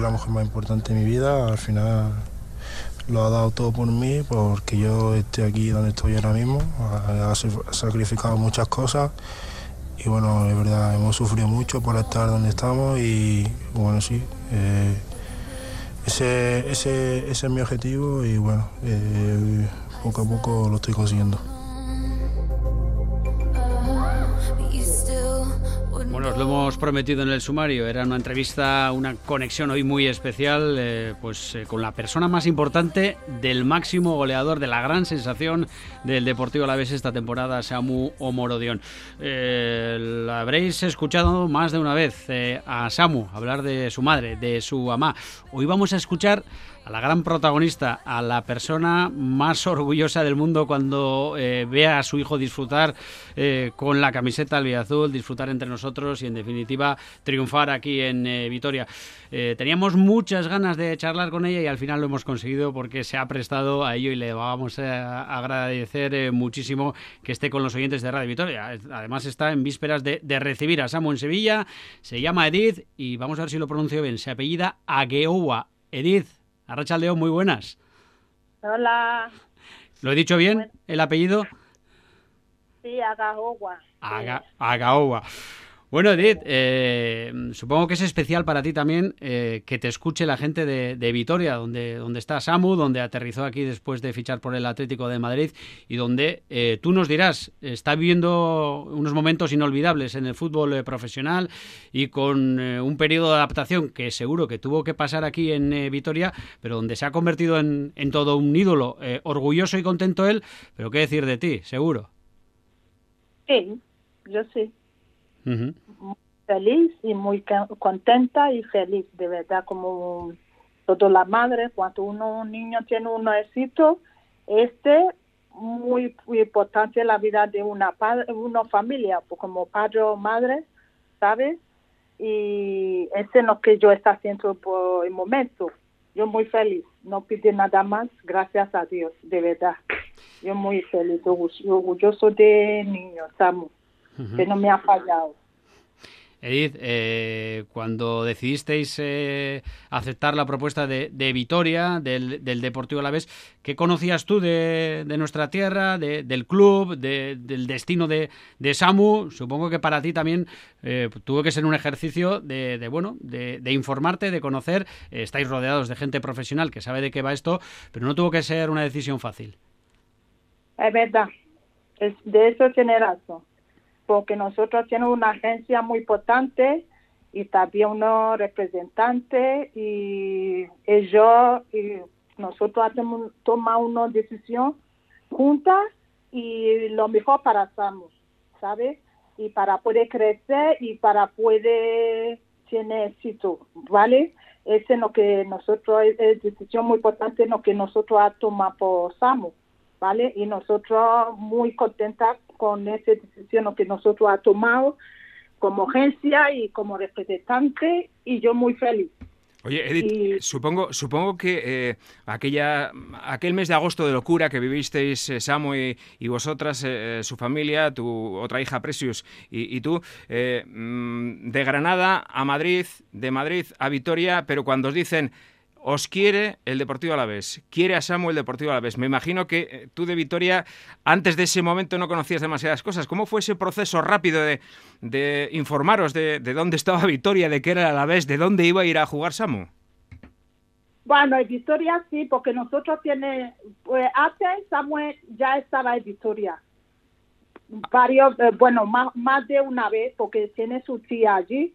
la mujer más importante de mi vida. Al final lo ha dado todo por mí, porque yo esté aquí donde estoy ahora mismo. Ha, sacrificado muchas cosas y bueno, es verdad, hemos sufrido mucho por estar donde estamos y bueno, sí. Eh, ese, ese, ese, es mi objetivo y bueno, eh, poco a poco lo estoy consiguiendo. Bueno, os lo hemos prometido en el sumario. Era una entrevista, una conexión hoy muy especial, eh, pues eh, con la persona más importante del máximo goleador de la gran sensación del Deportivo Alavés esta temporada, Samu Omorodion. Eh, la habréis escuchado más de una vez a Samu hablar de su madre, de su mamá. Hoy vamos a escuchar a la gran protagonista, a la persona más orgullosa del mundo cuando eh, vea a su hijo disfrutar eh, con la camiseta azul, disfrutar entre nosotros y en definitiva triunfar aquí en eh, Vitoria. teníamos muchas ganas de charlar con ella y al final lo hemos conseguido porque se ha prestado a ello y le vamos a agradecer muchísimo que esté con los oyentes de Radio Vitoria. Además está en vísperas de, recibir a Samu en Sevilla, se llama Edith y vamos a ver si lo pronuncio bien, se apellida Ageowa. Edith, Arracha León, muy buenas. Hola. ¿Lo he dicho bien, el apellido? Sí, Agaowa. Agaowa. Bueno, Edith, eh, supongo que es especial para ti también eh, que te escuche la gente de, Vitoria, donde, donde está Samu, donde aterrizó aquí después de fichar por el Atlético de Madrid y donde eh, tú nos dirás, está viviendo unos momentos inolvidables en el fútbol profesional y con un periodo de adaptación que seguro que tuvo que pasar aquí en Vitoria, pero donde se ha convertido en, en todo un ídolo, orgulloso y contento él, pero qué decir de ti, seguro. Sí, yo sí feliz y muy contenta y feliz, de verdad, como toda la madre, cuando uno, un niño tiene un éxito, este muy, muy importante en la vida de una, una familia, pues, como padre o madre, ¿sabes? Y ese es lo que yo está haciendo por el momento. Yo muy feliz, no pide nada más, gracias a Dios, de verdad. Yo muy feliz, orgulloso de niño, estamos que no me ha fallado. Edith, eh, cuando decidisteis eh, aceptar la propuesta de, Vitoria, del, Deportivo Alavés, ¿qué conocías tú de, nuestra tierra, del club, del destino de, Samu? Supongo que para ti también eh, tuvo que ser un ejercicio de, bueno, de, informarte, de conocer. estáis rodeados de gente profesional que sabe de qué va esto, pero no tuvo que ser una decisión fácil. Es verdad, es, de eso tiene razón porque nosotros tenemos una agencia muy importante y también unos representantes y ellos y nosotros hacemos toma una decisión juntas y lo mejor para Samus, ¿sabes? Y para poder crecer y para poder tener éxito, ¿vale? Ese es lo que nosotros, es decisión muy importante lo que nosotros tomado por Samus, ¿vale? Y nosotros muy contentas con esa decisión que nosotros ha tomado como agencia y como representante y yo muy feliz. Oye, Edith, supongo, supongo que eh, aquella, aquel mes de agosto de locura que vivisteis eh, Samu y, vosotras, eh, su familia, tu otra hija Precious y, y tú, mm, de Granada a Madrid, de Madrid a Vitoria, pero cuando os dicen os quiere el Deportivo Alavés, quiere a Samuel Deportivo Alavés. Me imagino que eh, tú de Vitoria, antes de ese momento no conocías demasiadas cosas. ¿Cómo fue ese proceso rápido de, informaros de, dónde estaba Vitoria, de qué era el Alavés, de dónde iba a ir a jugar Samu? Bueno, en Vitoria sí, porque nosotros tiene, pues antes Samuel ya estaba en Vitoria. Varios, eh, bueno, más, más de una vez, porque tiene su tía allí,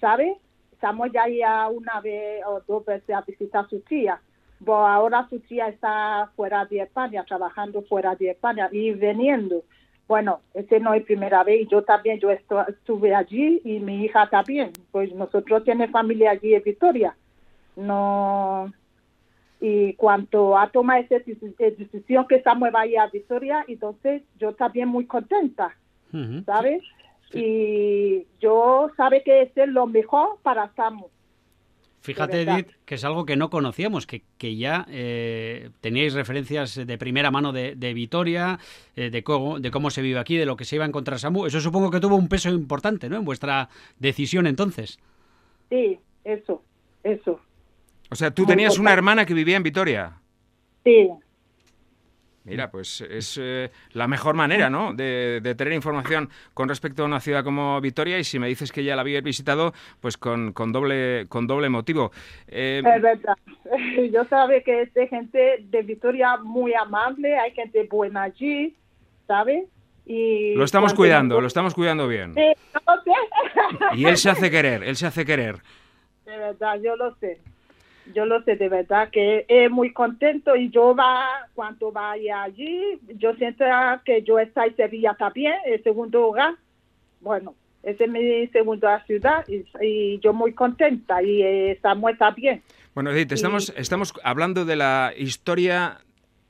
¿sabes? Estamos ya ya una vez o dos veces a visitar a su tía. Pero ahora su tía está fuera de España, trabajando fuera de España y veniendo. Bueno, ese no es primera vez. Yo también, yo estuve allí y mi hija también. Pues nosotros tenemos familia allí en Victoria. No. Y cuando ha tomado esa decisión que estamos vaya a Victoria, entonces yo también muy contenta, ¿sabes? Y yo sabe que es lo mejor para Samu. Fíjate, Edith, que es algo que no conocíamos, que, que ya eh, teníais referencias de primera mano de, de Vitoria, eh, de, cómo, de cómo se vive aquí, de lo que se iba a encontrar Samu. Eso supongo que tuvo un peso importante, ¿no? En vuestra decisión entonces. Sí, eso, eso. O sea, tú tenías una hermana que vivía en Vitoria. Sí. Mira, pues es eh, la mejor manera, ¿no? De, tener información con respecto a una ciudad como Vitoria y si me dices que ya la habías visitado, pues con, con doble con doble motivo. Eh, es verdad. Yo sabía que es de gente de Vitoria muy amable, hay gente buena allí, ¿sabes? Y lo estamos cuidando, lo estamos cuidando bien. Y él se hace querer, él se hace querer. De verdad, yo lo sé yo lo sé de verdad que es muy contento y yo va cuando vaya allí yo siento que yo estoy en Sevilla también el segundo hogar. Bueno ese es mi segunda ciudad y, yo muy contenta y estamos está bien bueno Edith estamos estamos hablando de la historia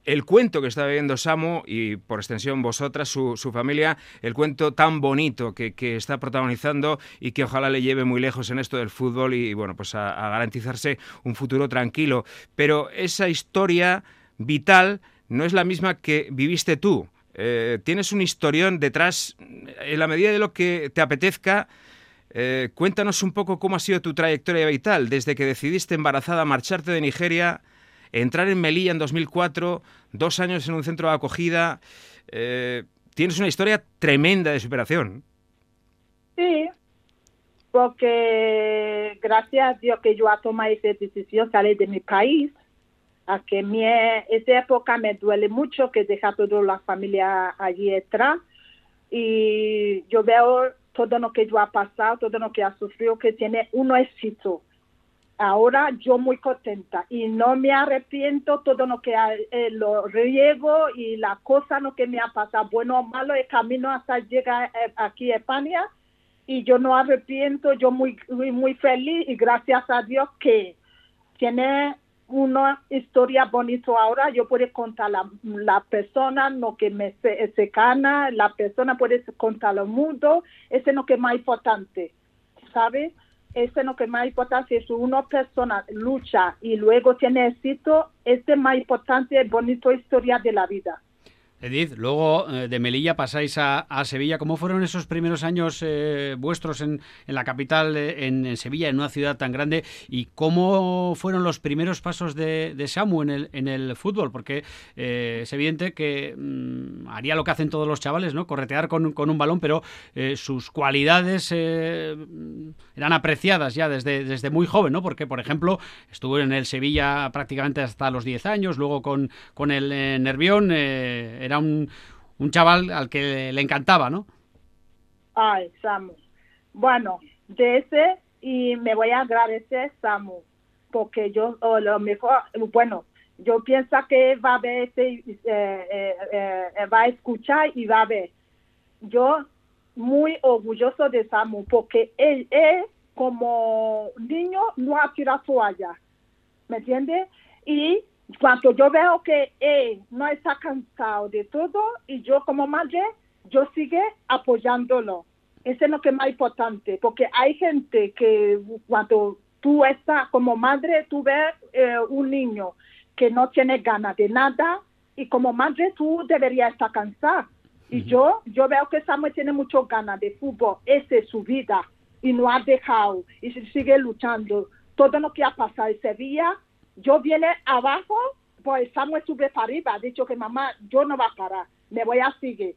el cuento que está viviendo Samu y por extensión vosotras, su, familia, el cuento tan bonito que, está protagonizando y que ojalá le lleve muy lejos en esto del fútbol y, bueno, pues a, garantizarse un futuro tranquilo. Pero esa historia vital no es la misma que viviste tú. Eh, tienes un historión detrás, en la medida de lo que te apetezca. Eh, cuéntanos un poco cómo ha sido tu trayectoria vital desde que decidiste embarazada marcharte de Nigeria entrar en Melilla en 2004, dos años en un centro de acogida. Eh, tienes una historia tremenda de superación. Sí, porque gracias a Dios que yo he tomado esa decisión, salir de mi país, a que mi, esa época me duele mucho que deja toda la familia allí atrás y yo veo todo lo que yo ha pasado, todo lo que ha sufrido, que tiene un éxito ahora yo muy contenta y no me arrepiento todo lo que eh, lo riego y la cosa lo que me ha pasado bueno o malo el camino hasta llegar eh, aquí a España y yo no arrepiento yo muy muy, feliz y gracias a Dios que tiene una historia bonita ahora yo puedo contar la, la persona lo que me se, se gana la persona puede contar lo mundo ese es lo que es más importante ¿sabes? Este es lo que más importante es una persona lucha y luego tiene éxito, este es más importante, bonito historia de la vida. Edith, luego eh, de Melilla pasáis a, Sevilla. ¿Cómo fueron esos primeros años eh, vuestros en, la capital, eh, en, Sevilla, en una ciudad tan grande? ¿Y cómo fueron los primeros pasos de, Samu en el, en el fútbol? Porque es evidente que mm, haría lo que hacen todos los chavales, ¿no? Corretear con, un balón, pero sus cualidades eran apreciadas ya desde, desde muy joven, ¿no? Porque, por ejemplo, estuvo en el Sevilla prácticamente hasta los 10 años, luego con, con el Nervión un, chaval al que le, encantaba, ¿no? Ay, Samu. Bueno, de ese, y me voy a agradecer, Samu, porque yo, lo mejor, bueno, yo pienso que va a ver, eh, eh, eh, va a escuchar y va a ver. Yo muy orgulloso de Samu, porque él, es como niño no ha tirado toalla, ¿me entiende? Y cuando yo veo que él no está cansado de todo y yo como madre, yo sigue apoyándolo. Eso es lo que es más importante, porque hay gente que cuando tú estás como madre, tú ves eh, un niño que no tiene ganas de nada y como madre tú deberías estar cansada. Y yo, yo veo que Samuel tiene mucho ganas de fútbol, esa es su vida y no ha dejado y sigue luchando. Todo lo que ha pasado en Sevilla yo viene abajo, pues Samuel sube para arriba, ha dicho que mamá, yo no va a parar, me voy a seguir.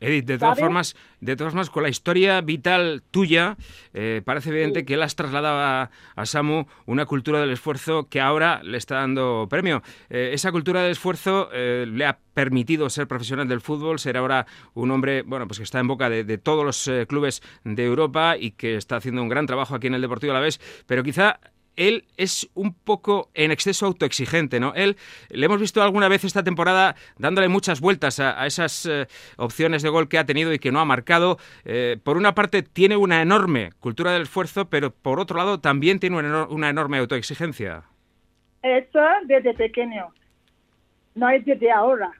Edith, de todas formas, de todas formas, con la historia vital tuya, eh, parece evidente que él has trasladado a, Samu una cultura del esfuerzo que ahora le está dando premio. Eh, esa cultura del esfuerzo eh, le ha permitido ser profesional del fútbol, ser ahora un hombre, bueno, pues que está en boca de, de todos los clubes de Europa y que está haciendo un gran trabajo aquí en el Deportivo a la vez, pero quizá él es un poco en exceso autoexigente, ¿no? Él, le hemos visto alguna vez esta temporada dándole muchas vueltas a, esas eh, opciones de gol que ha tenido y que no ha marcado. Eh, por una parte, tiene una enorme cultura del esfuerzo, pero por otro lado, también tiene una, enorme autoexigencia. Eso desde pequeño, no es desde ahora.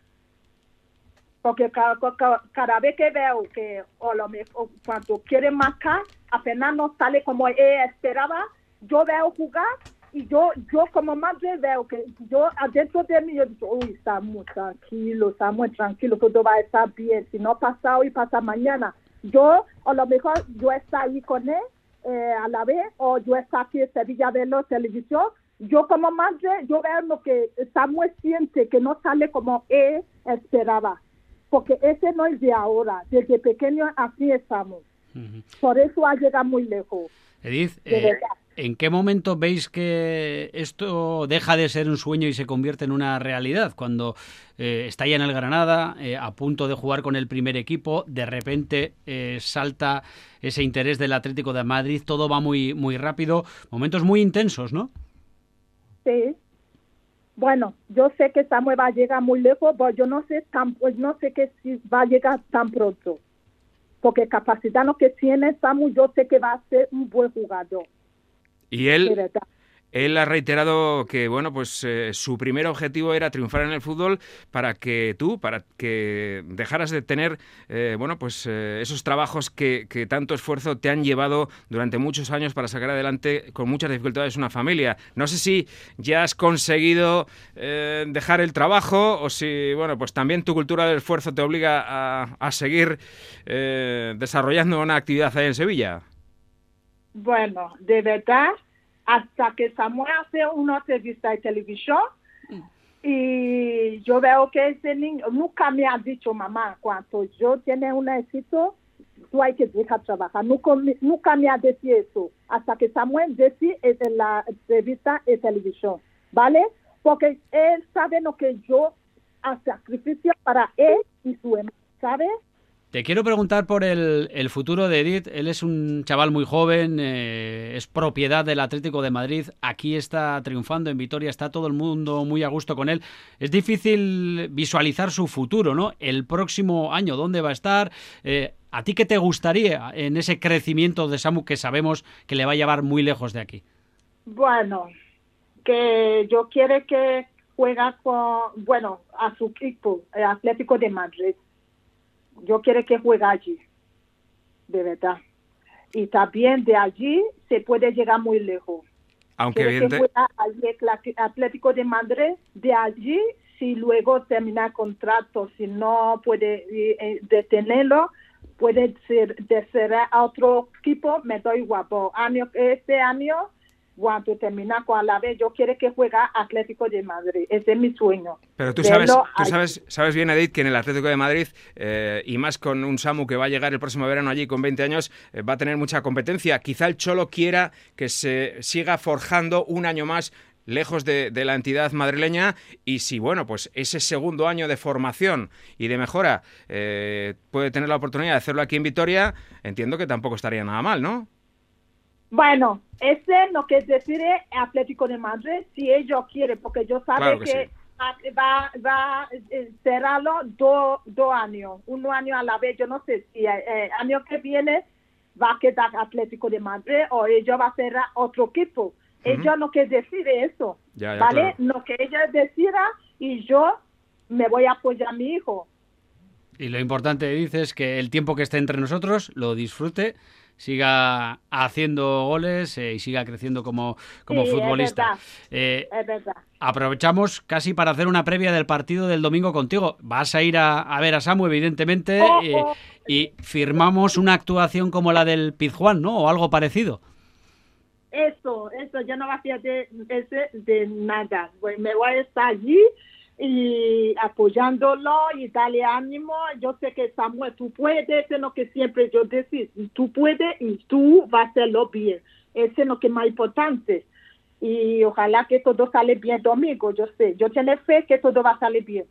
Porque cada, vez que veo que o lo cuando quiere marcar, apenas no sale como él esperaba, yo veo jugar y yo, yo como madre veo que yo adentro de mí yo digo, uy, muy tranquilo, muy tranquilo, todo va a estar bien, si no pasa hoy, pasa mañana. Yo, a lo mejor yo está ahí con él eh, a la vez, o yo está aquí en Sevilla de la televisión, yo como madre, yo veo lo que Samuel siente, que no sale como él esperaba, porque ese no es de ahora, desde pequeño así estamos. Por eso ha llegado muy lejos. Edith, eh, ¿en qué momento veis que esto deja de ser un sueño y se convierte en una realidad? Cuando eh, está ya en el Granada, eh, a punto de jugar con el primer equipo, de repente salta ese interés del Atlético de Madrid, todo va muy, muy rápido, momentos muy intensos, ¿no? Sí. Bueno, yo sé que Samuel va a llegar muy lejos, pero yo no sé tan, pues no sé que si va a llegar tan pronto. Porque capacidad no que tiene Samuel, yo sé que va a ser un buen jugador. Y él, él ha reiterado que bueno, pues eh, su primer objetivo era triunfar en el fútbol para que tú, para que dejaras de tener eh, bueno, pues eh, esos trabajos que, tanto esfuerzo te han llevado durante muchos años para sacar adelante con muchas dificultades una familia. No sé si ya has conseguido dejar el trabajo o si bueno, pues también tu cultura del esfuerzo te obliga a, a seguir desarrollando una actividad ahí en Sevilla. Bueno, de verdad hasta que Samuel hace una entrevista de televisión y yo veo que ese niño nunca me ha dicho mamá cuando yo tiene un éxito tú hay que dejar trabajar nunca, nunca me ha dicho eso hasta que Samuel dice en la entrevista de televisión ¿vale? porque él sabe lo que yo hace sacrificio para él y su hermano ¿sabes? Te quiero preguntar por el, futuro de Edith. Él es un chaval muy joven, eh, es propiedad del Atlético de Madrid. Aquí está triunfando en Vitoria, está todo el mundo muy a gusto con él. Es difícil visualizar su futuro, ¿no? El próximo año, ¿dónde va a estar? Eh, ¿A ti qué te gustaría en ese crecimiento de Samu que sabemos que le va a llevar muy lejos de aquí? Bueno, que yo quiero que juega con, bueno, a su equipo, el Atlético de Madrid yo quiero que juegue allí, de verdad. Y también de allí se puede llegar muy lejos. Aunque bien que allí Atlético de Madrid, de allí, si luego termina el contrato, si no puede eh, detenerlo, puede ser de ser a otro equipo, me doy guapo. Año, este año cuando termina con la vez, yo quiero que juega Atlético de Madrid. Ese es mi sueño. Pero tú sabes, tú sabes, sabes bien, Edith, que en el Atlético de Madrid, eh, y más con un Samu que va a llegar el próximo verano allí con 20 años, eh, va a tener mucha competencia. Quizá el Cholo quiera que se siga forjando un año más lejos de, la entidad madrileña y si, bueno, pues ese segundo año de formación y de mejora eh, puede tener la oportunidad de hacerlo aquí en Vitoria, entiendo que tampoco estaría nada mal, ¿no? Bueno, ese lo que decide Atlético de Madrid, si ellos quieren, porque yo sabe que, va, va a eh, cerrarlo dos años, un año a la vez. Yo no sé si el eh, eh, año que viene va a quedar Atlético de Madrid o ellos va a cerrar otro equipo. Ellos lo que decide eso, ¿vale? Lo que ellos decida y yo me voy a apoyar a mi hijo. Y lo importante, dice, es que el tiempo que esté entre nosotros lo disfrute siga haciendo goles eh, y siga creciendo como, como futbolista. Eh, es verdad. Aprovechamos casi para hacer una previa del partido del domingo contigo. Vas a ir a, ver a Samu, evidentemente, oh, eh, oh. y firmamos una actuación como la del Pizjuán, ¿no? O algo parecido. Eso, eso, yo no voy a hacer de, de nada. Me voy a estar allí y apoyándolo y darle ánimo. Yo sé que Samuel, tú puedes, es lo que siempre yo decís, tú puedes y tú vas a hacerlo bien. Eso es lo que es más importante. Y ojalá que todo sale bien domingo, yo sé. Yo tengo fe que todo va a salir bien.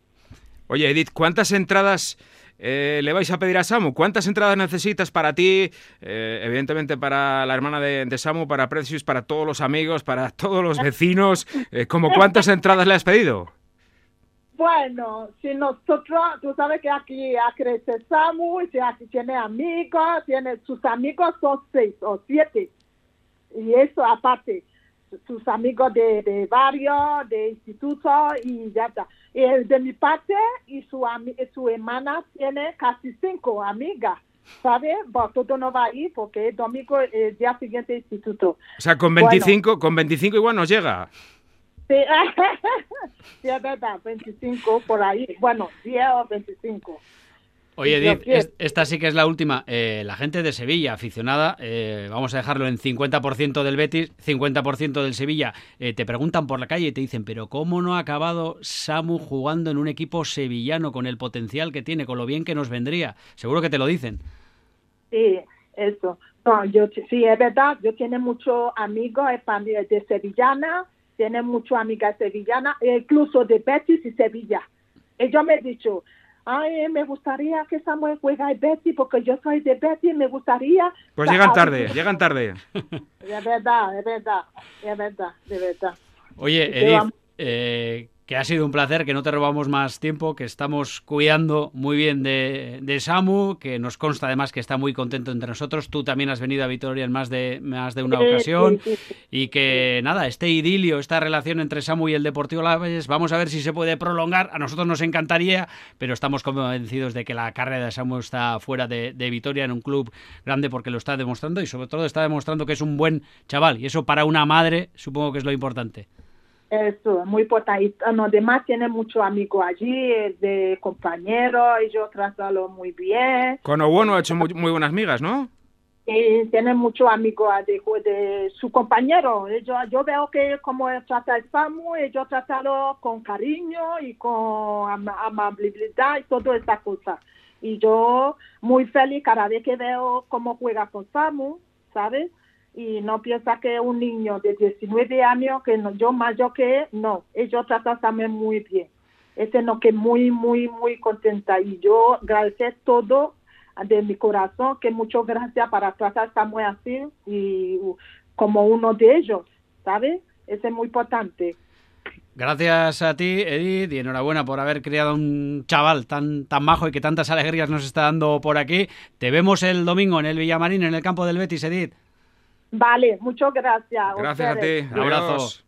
Oye, Edith, ¿cuántas entradas eh, le vais a pedir a Samu? ¿Cuántas entradas necesitas para ti? Eh, evidentemente para la hermana de, Samu, para Precious, para todos los amigos, para todos los vecinos. Eh, ¿Cómo cuántas entradas le has pedido? Bueno, si nosotros, tú sabes que aquí crece Samu, y aquí tiene amigos, tiene sus amigos son seis o siete. Y eso aparte, sus amigos de, barrio, de instituto y ya está. Y de mi parte, y su, su hermana tiene casi cinco amigas. ¿Sabes? Bueno, todo no va a ir porque es domingo, el día siguiente instituto. O sea, con 25, con 25 igual nos llega. Sí, sí, es verdad, 25 por ahí. Bueno, 10 o 25. Oye, Edith, esta sí que es la última. Eh, la gente de Sevilla, aficionada, eh, vamos a dejarlo en 50% del Betis, 50% del Sevilla, eh, te preguntan por la calle y te dicen, pero ¿cómo no ha acabado Samu jugando en un equipo sevillano con el potencial que tiene, con lo bien que nos vendría? Seguro que te lo dicen. Sí, eso. yo, sí, es verdad, yo tengo muchos amigos de Sevillana, tiene muchas amigas sevillanas, incluso de Betis y Sevilla. Ellos me han dicho, ay, me gustaría que Samuel juegue en Betty porque yo soy de Betty y me gustaría... Pues llegan tarde, llegan tarde. De verdad, de verdad, de verdad, de verdad. Oye, Edith, eh, que ha sido un placer, que no te robamos más tiempo, que estamos cuidando muy bien de, de, Samu, que nos consta además que está muy contento entre nosotros. Tú también has venido a Vitoria en más de, más de una ocasión. y que nada, este idilio, esta relación entre Samu y el Deportivo Laves, vamos a ver si se puede prolongar. A nosotros nos encantaría, pero estamos convencidos de que la carrera de Samu está fuera de, de Vitoria en un club grande porque lo está demostrando y sobre todo está demostrando que es un buen chaval. Y eso para una madre supongo que es lo importante. Eso, muy importante. Los demás tienen muchos amigos allí, de compañeros, y yo tratarlo muy bien. Con Owono ha hecho muy, buenas migas, ¿no? Sí, tiene muchos amigos de, de, su compañero. Yo, yo veo que como trata el Samu, ellos tratarlo con cariño y con amabilidad y todas estas cosas. Y yo muy feliz cada vez que veo cómo juega con Samu, ¿sabes? Y no piensa que un niño de 19 años, que no, yo mayor que él, no, ellos tratan también muy bien. Ese no que muy, muy, muy contenta y yo agradecer todo de mi corazón, que muchas gracias para tratar muy así y como uno de ellos, ¿sabes? Ese es muy importante. Gracias a ti, Edith, y enhorabuena por haber criado un chaval tan, tan majo y que tantas alegrías nos está dando por aquí. Te vemos el domingo en el Villamarín, en el campo del Betis, Edith. Vale, muchas gracias. Gracias a ti. Un abrazo.